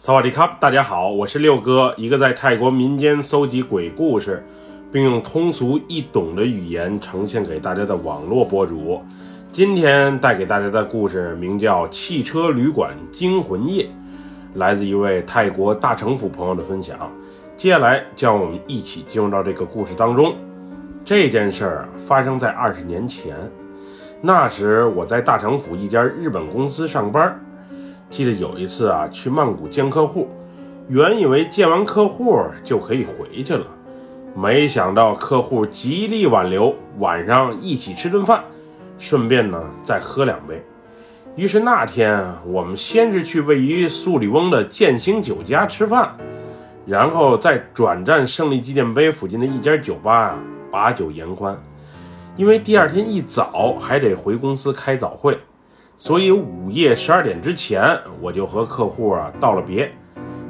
萨瓦迪卡，大家好，我是六哥，一个在泰国民间搜集鬼故事，并用通俗易懂的语言呈现给大家的网络博主。今天带给大家的故事名叫《汽车旅馆惊魂夜》，来自一位泰国大城府朋友的分享。接下来，将我们一起进入到这个故事当中。这件事儿发生在二十年前，那时我在大城府一家日本公司上班。记得有一次啊，去曼谷见客户，原以为见完客户就可以回去了，没想到客户极力挽留，晚上一起吃顿饭，顺便呢再喝两杯。于是那天我们先是去位于素里翁的建兴酒家吃饭，然后再转战胜利纪念碑附近的一家酒吧啊把酒言欢，因为第二天一早还得回公司开早会。所以午夜十二点之前，我就和客户啊道了别，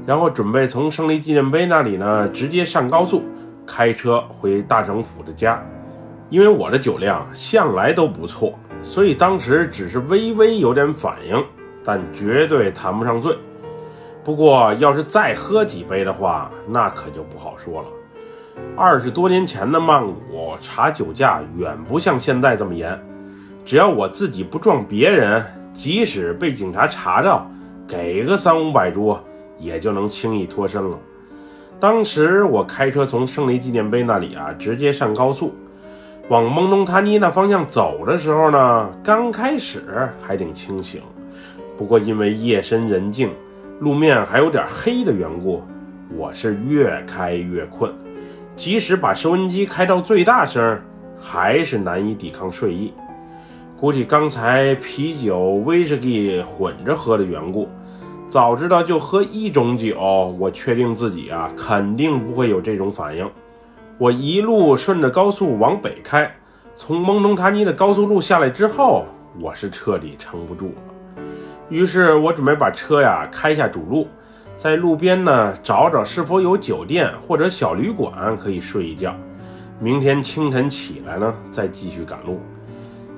然后准备从胜利纪念碑那里呢直接上高速，开车回大城府的家。因为我的酒量向来都不错，所以当时只是微微有点反应，但绝对谈不上醉。不过要是再喝几杯的话，那可就不好说了。二十多年前的曼谷查酒驾远不像现在这么严。只要我自己不撞别人，即使被警察查到，给个三五百铢，也就能轻易脱身了。当时我开车从胜利纪念碑那里啊，直接上高速，往蒙东塔尼那方向走的时候呢，刚开始还挺清醒，不过因为夜深人静，路面还有点黑的缘故，我是越开越困，即使把收音机开到最大声，还是难以抵抗睡意。估计刚才啤酒、威士忌混着喝的缘故，早知道就喝一种酒，我确定自己啊肯定不会有这种反应。我一路顺着高速往北开，从蒙东塔尼的高速路下来之后，我是彻底撑不住了。于是我准备把车呀开下主路，在路边呢找找是否有酒店或者小旅馆可以睡一觉，明天清晨起来呢再继续赶路。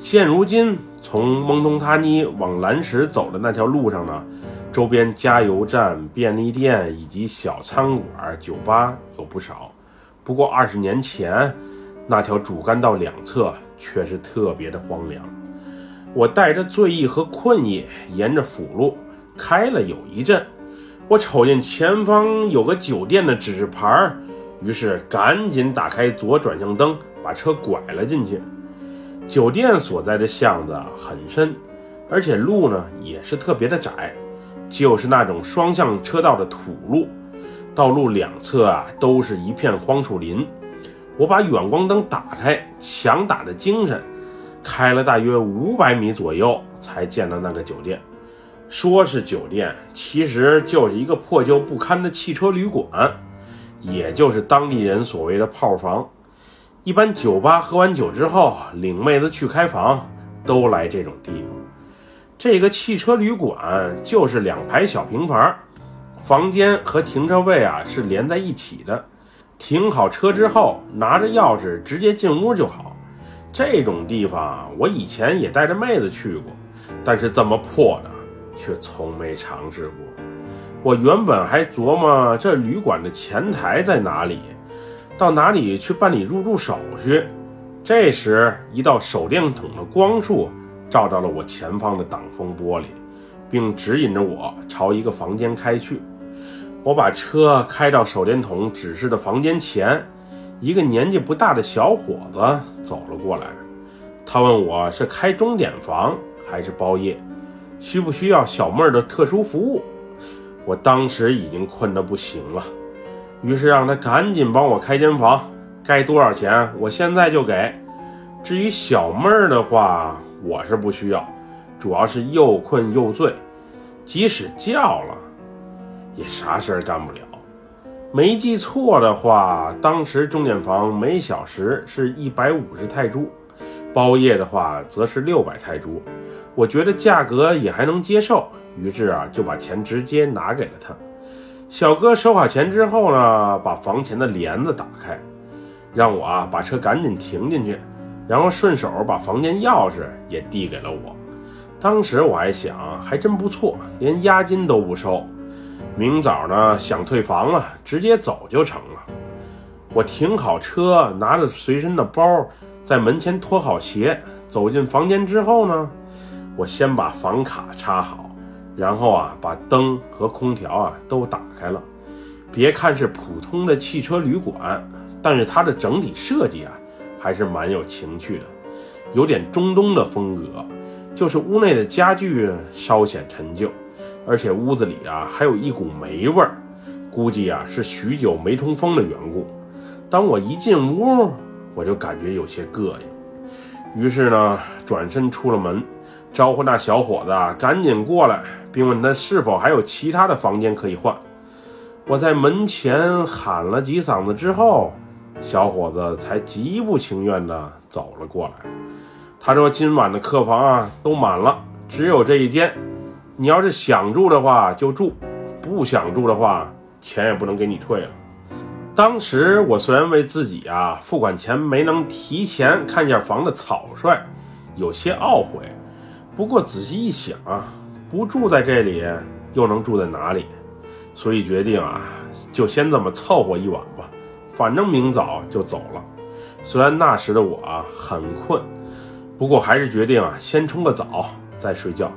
现如今，从蒙东塔尼往蓝石走的那条路上呢，周边加油站、便利店以及小餐馆、酒吧有不少。不过二十年前，那条主干道两侧却是特别的荒凉。我带着醉意和困意，沿着辅路开了有一阵，我瞅见前方有个酒店的指示牌，于是赶紧打开左转向灯，把车拐了进去。酒店所在的巷子很深，而且路呢也是特别的窄，就是那种双向车道的土路。道路两侧啊都是一片荒树林。我把远光灯打开，强打着精神，开了大约五百米左右，才见到那个酒店。说是酒店，其实就是一个破旧不堪的汽车旅馆，也就是当地人所谓的炮房。一般酒吧喝完酒之后，领妹子去开房，都来这种地方。这个汽车旅馆就是两排小平房，房间和停车位啊是连在一起的。停好车之后，拿着钥匙直接进屋就好。这种地方我以前也带着妹子去过，但是这么破的却从没尝试过。我原本还琢磨这旅馆的前台在哪里。到哪里去办理入住手续？这时，一道手电筒的光束照到了我前方的挡风玻璃，并指引着我朝一个房间开去。我把车开到手电筒指示的房间前，一个年纪不大的小伙子走了过来。他问我是开钟点房还是包夜，需不需要小妹儿的特殊服务？我当时已经困得不行了。于是让他赶紧帮我开间房，该多少钱我现在就给。至于小妹儿的话，我是不需要，主要是又困又醉，即使叫了，也啥事儿干不了。没记错的话，当时钟点房每小时是一百五十泰铢，包夜的话则是六百泰铢。我觉得价格也还能接受，于是啊就把钱直接拿给了他。小哥收好钱之后呢，把房前的帘子打开，让我啊把车赶紧停进去，然后顺手把房间钥匙也递给了我。当时我还想，还真不错，连押金都不收。明早呢想退房了，直接走就成了。我停好车，拿着随身的包，在门前脱好鞋，走进房间之后呢，我先把房卡插好，然后啊把灯和空调啊都打开了。别看是普通的汽车旅馆，但是它的整体设计啊还是蛮有情趣的，有点中东的风格。就是屋内的家具稍显陈旧，而且屋子里啊还有一股霉味儿，估计啊是许久没通风的缘故。当我一进屋，我就感觉有些膈应，于是呢，转身出了门，招呼那小伙子赶紧过来，并问他是否还有其他的房间可以换。我在门前喊了几嗓子之后，小伙子才极不情愿地走了过来。他说：“今晚的客房啊都满了，只有这一间。你要是想住的话就住，不想住的话，钱也不能给你退了。”当时我虽然为自己啊付款前没能提前看一下房的草率，有些懊悔。不过仔细一想啊，不住在这里又能住在哪里？所以决定啊，就先这么凑合一晚吧。反正明早就走了。虽然那时的我很困，不过还是决定啊先冲个澡再睡觉。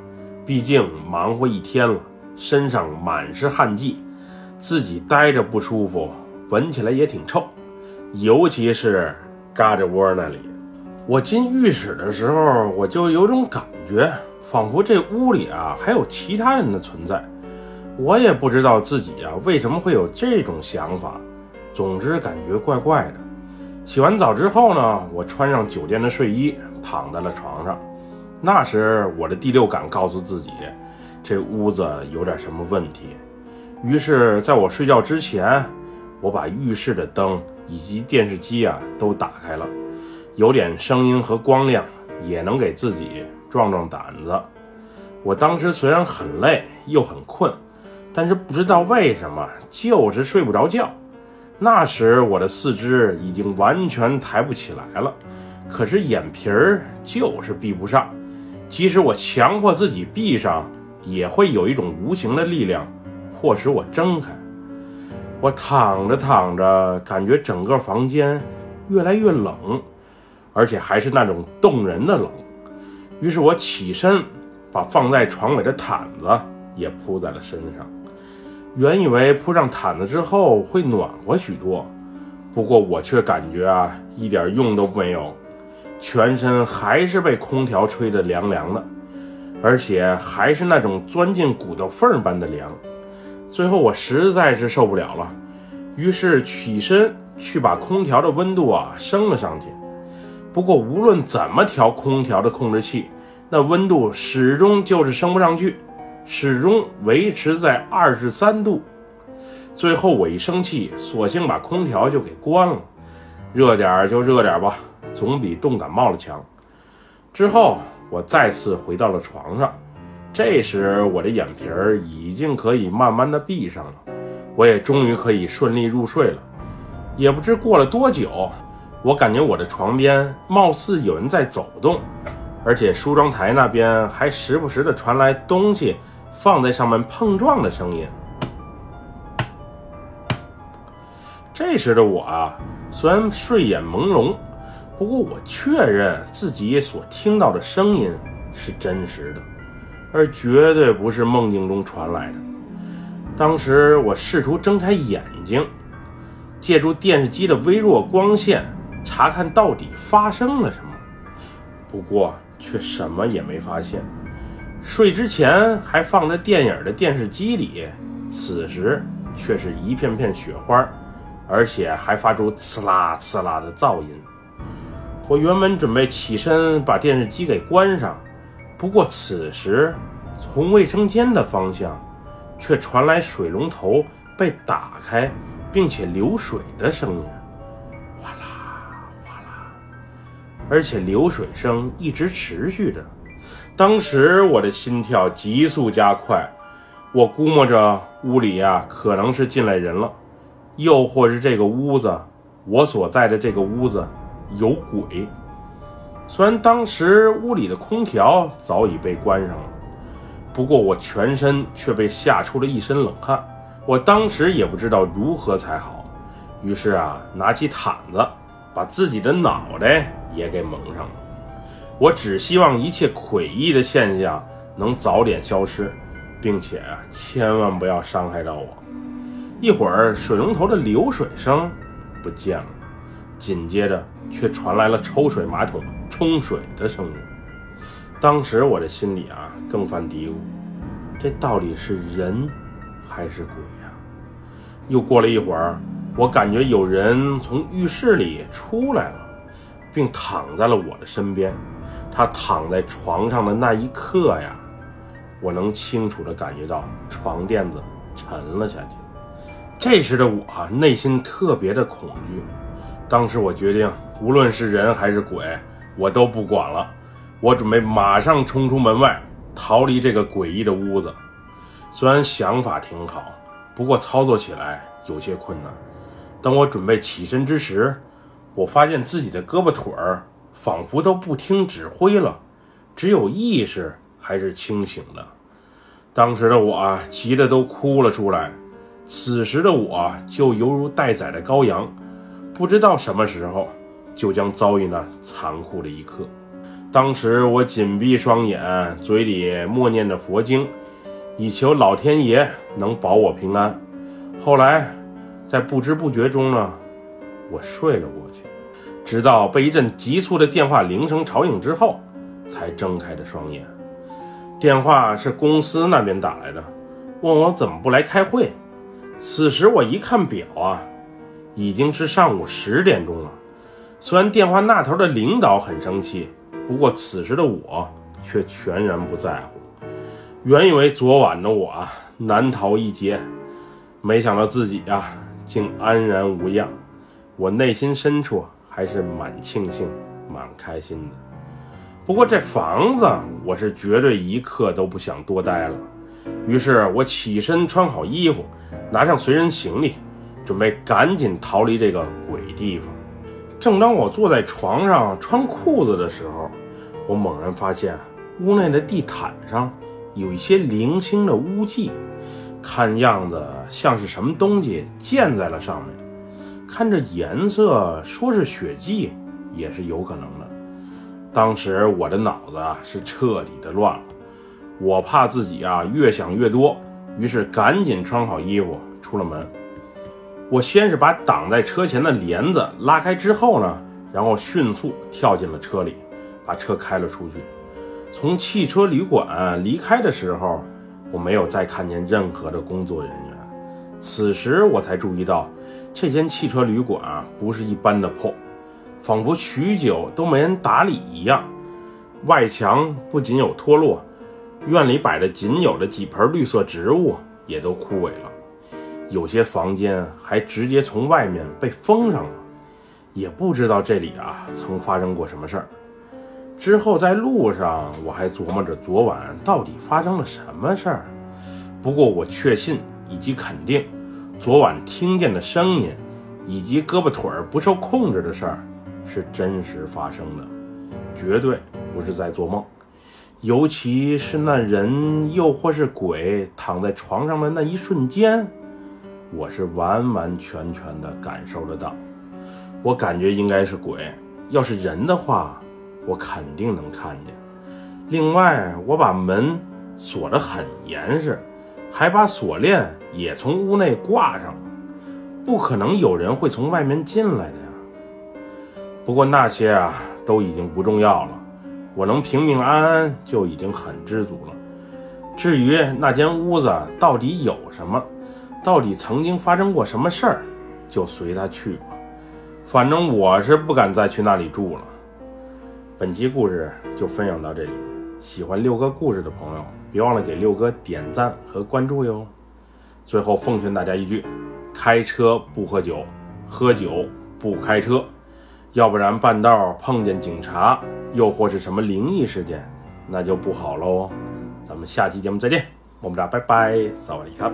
毕竟忙活一天了，身上满是汗迹，自己待着不舒服。闻起来也挺臭，尤其是嘎吱窝那里。我进浴室的时候，我就有种感觉，仿佛这屋里啊还有其他人的存在。我也不知道自己啊为什么会有这种想法，总之感觉怪怪的。洗完澡之后呢，我穿上酒店的睡衣，躺在了床上。那时我的第六感告诉自己，这屋子有点什么问题。于是，在我睡觉之前。我把浴室的灯以及电视机啊都打开了，有点声音和光亮，也能给自己壮壮胆子。我当时虽然很累又很困，但是不知道为什么就是睡不着觉。那时我的四肢已经完全抬不起来了，可是眼皮儿就是闭不上。即使我强迫自己闭上，也会有一种无形的力量迫使我睁开。我躺着躺着，感觉整个房间越来越冷，而且还是那种冻人的冷。于是我起身，把放在床尾的毯子也铺在了身上。原以为铺上毯子之后会暖和许多，不过我却感觉啊，一点用都没有，全身还是被空调吹得凉凉的，而且还是那种钻进骨头缝般的凉。最后我实在是受不了了，于是起身去把空调的温度啊升了上去。不过无论怎么调空调的控制器，那温度始终就是升不上去，始终维持在二十三度。最后我一生气，索性把空调就给关了，热点就热点吧，总比冻感冒了强。之后我再次回到了床上。这时，我的眼皮儿已经可以慢慢的闭上了，我也终于可以顺利入睡了。也不知过了多久，我感觉我的床边貌似有人在走动，而且梳妆台那边还时不时的传来东西放在上面碰撞的声音。这时的我啊，虽然睡眼朦胧，不过我确认自己所听到的声音是真实的。而绝对不是梦境中传来的。当时我试图睁开眼睛，借助电视机的微弱光线查看到底发生了什么，不过却什么也没发现。睡之前还放在电影的电视机里，此时却是一片片雪花，而且还发出呲啦呲啦的噪音。我原本准备起身把电视机给关上。不过此时，从卫生间的方向，却传来水龙头被打开并且流水的声音，而且流水声一直持续着。当时我的心跳急速加快，我估摸着屋里呀可能是进来人了，又或是这个屋子，我所在的这个屋子有鬼。虽然当时屋里的空调早已被关上了，不过我全身却被吓出了一身冷汗。我当时也不知道如何才好，于是啊，拿起毯子，把自己的脑袋也给蒙上了。我只希望一切诡异的现象能早点消失，并且啊，千万不要伤害到我。一会儿，水龙头的流水声不见了，紧接着却传来了抽水马桶冲水的声音。当时我的心里啊，更犯嘀咕：这到底是人还是鬼呀？又过了一会儿，我感觉有人从浴室里出来了，并躺在了我的身边。他躺在床上的那一刻呀，我能清楚地感觉到床垫子沉了下去。这时的我内心特别的恐惧。当时我决定，无论是人还是鬼，我都不管了。我准备马上冲出门外，逃离这个诡异的屋子。虽然想法挺好。不过操作起来有些困难。等我准备起身之时，我发现自己的胳膊腿儿仿佛都不听指挥了，只有意识还是清醒的。当时的我啊，急得都哭了出来。此时的我就犹如待宰的羔羊，不知道什么时候就将遭遇那残酷的一刻。当时我紧闭双眼，嘴里默念着佛经。以求老天爷能保我平安。后来，在不知不觉中呢，我睡了过去，直到被一阵急促的电话铃声吵醒之后，才睁开的双眼。电话是公司那边打来的，问我怎么不来开会。此时我一看表啊，已经是上午十点钟了。虽然电话那头的领导很生气，不过此时的我却全然不在乎。原以为昨晚的我啊难逃一劫，没想到自己啊竟安然无恙。我内心深处还是蛮庆幸、蛮开心的。不过这房子我是绝对一刻都不想多待了。于是我起身穿好衣服，拿上随身行李，准备赶紧逃离这个鬼地方。正当我坐在床上穿裤子的时候，我猛然发现屋内的地毯上。有一些零星的污迹，看样子像是什么东西溅在了上面。看这颜色，说是血迹也是有可能的。当时我的脑子啊是彻底的乱了，我怕自己啊越想越多，于是赶紧穿好衣服出了门。我先是把挡在车前的帘子拉开之后呢，然后迅速跳进了车里，把车开了出去。从汽车旅馆离开的时候，我没有再看见任何的工作人员。此时我才注意到，这间汽车旅馆啊不是一般的破，仿佛许久都没人打理一样。外墙不仅有脱落，院里摆的仅有的几盆绿色植物也都枯萎了，有些房间还直接从外面被封上了。也不知道这里啊曾发生过什么事儿。之后在路上，我还琢磨着昨晚到底发生了什么事儿。不过我确信以及肯定，昨晚听见的声音以及胳膊腿儿不受控制的事儿是真实发生的，绝对不是在做梦。尤其是那人又或是鬼躺在床上的那一瞬间，我是完完全全的感受得到。我感觉应该是鬼，要是人的话。我肯定能看见。另外，我把门锁得很严实，还把锁链也从屋内挂上了，不可能有人会从外面进来的呀。不过那些啊都已经不重要了，我能平平安安就已经很知足了。至于那间屋子到底有什么，到底曾经发生过什么事儿，就随他去吧。反正我是不敢再去那里住了。本期故事就分享到这里，喜欢六哥故事的朋友，别忘了给六哥点赞和关注哟。最后奉劝大家一句：开车不喝酒，喝酒不开车，要不然半道碰见警察，又或是什么灵异事件，那就不好喽。咱们下期节目再见，么么哒，拜拜，萨瓦迪卡。